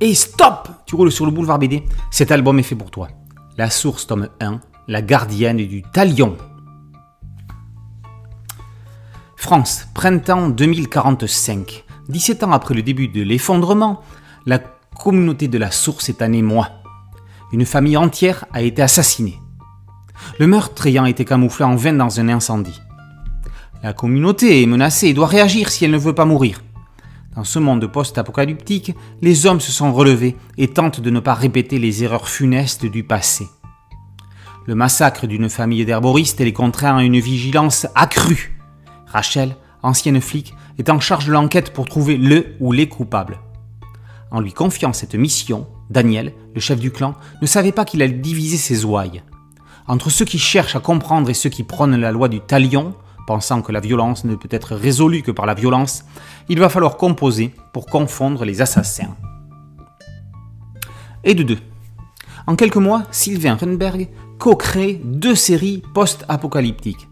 Et stop Tu roules sur le boulevard BD, cet album est fait pour toi. La source, tome 1, la gardienne du talion. France, printemps 2045. 17 ans après le début de l'effondrement, la communauté de la source est en émoi. Une famille entière a été assassinée. Le meurtre ayant été camouflé en vain dans un incendie. La communauté est menacée et doit réagir si elle ne veut pas mourir. Dans ce monde post-apocalyptique, les hommes se sont relevés et tentent de ne pas répéter les erreurs funestes du passé. Le massacre d'une famille d'herboristes les contraint à une vigilance accrue. Rachel, ancienne flic, est en charge de l'enquête pour trouver le ou les coupables. En lui confiant cette mission, Daniel, le chef du clan, ne savait pas qu'il allait diviser ses ouailles. Entre ceux qui cherchent à comprendre et ceux qui prônent la loi du talion, pensant que la violence ne peut être résolue que par la violence, il va falloir composer pour confondre les assassins. Et de deux. En quelques mois, Sylvain Runberg co-crée deux séries post-apocalyptiques.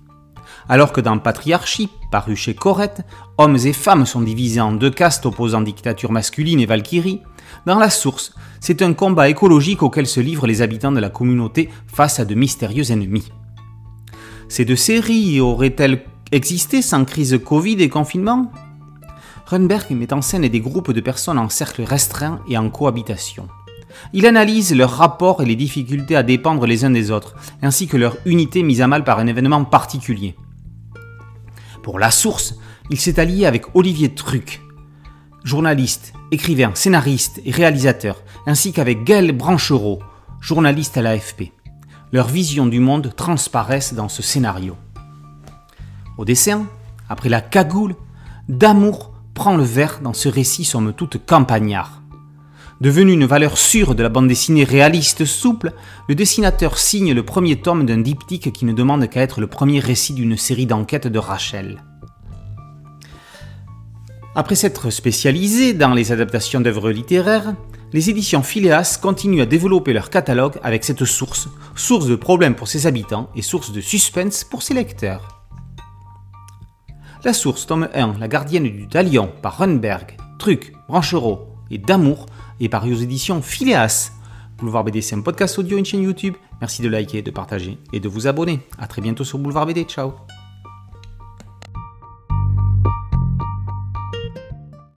Alors que dans Patriarchie, paru chez Corette, hommes et femmes sont divisés en deux castes opposant dictature masculine et Valkyrie, dans La Source, c'est un combat écologique auquel se livrent les habitants de la communauté face à de mystérieux ennemis. Ces deux séries auraient-elles existé sans crise Covid et confinement Runberg met en scène des groupes de personnes en cercle restreint et en cohabitation. Il analyse leurs rapports et les difficultés à dépendre les uns des autres, ainsi que leur unité mise à mal par un événement particulier. Pour La Source, il s'est allié avec Olivier Truc, journaliste, écrivain, scénariste et réalisateur, ainsi qu'avec Gaël Branchereau, journaliste à l'AFP. Leurs visions du monde transparaissent dans ce scénario. Au dessin, après la cagoule, Damour prend le verre dans ce récit somme toute campagnard. Devenu une valeur sûre de la bande dessinée réaliste souple, le dessinateur signe le premier tome d'un diptyque qui ne demande qu'à être le premier récit d'une série d'enquêtes de Rachel. Après s'être spécialisé dans les adaptations d'œuvres littéraires, les éditions Phileas continuent à développer leur catalogue avec cette source, source de problèmes pour ses habitants et source de suspense pour ses lecteurs. La source, tome 1, La gardienne du Talion, par Runberg, Truc, Branchereau et Damour, est paru aux éditions Phileas. Boulevard BD, c'est un podcast audio une chaîne YouTube. Merci de liker, de partager et de vous abonner. A très bientôt sur Boulevard BD. Ciao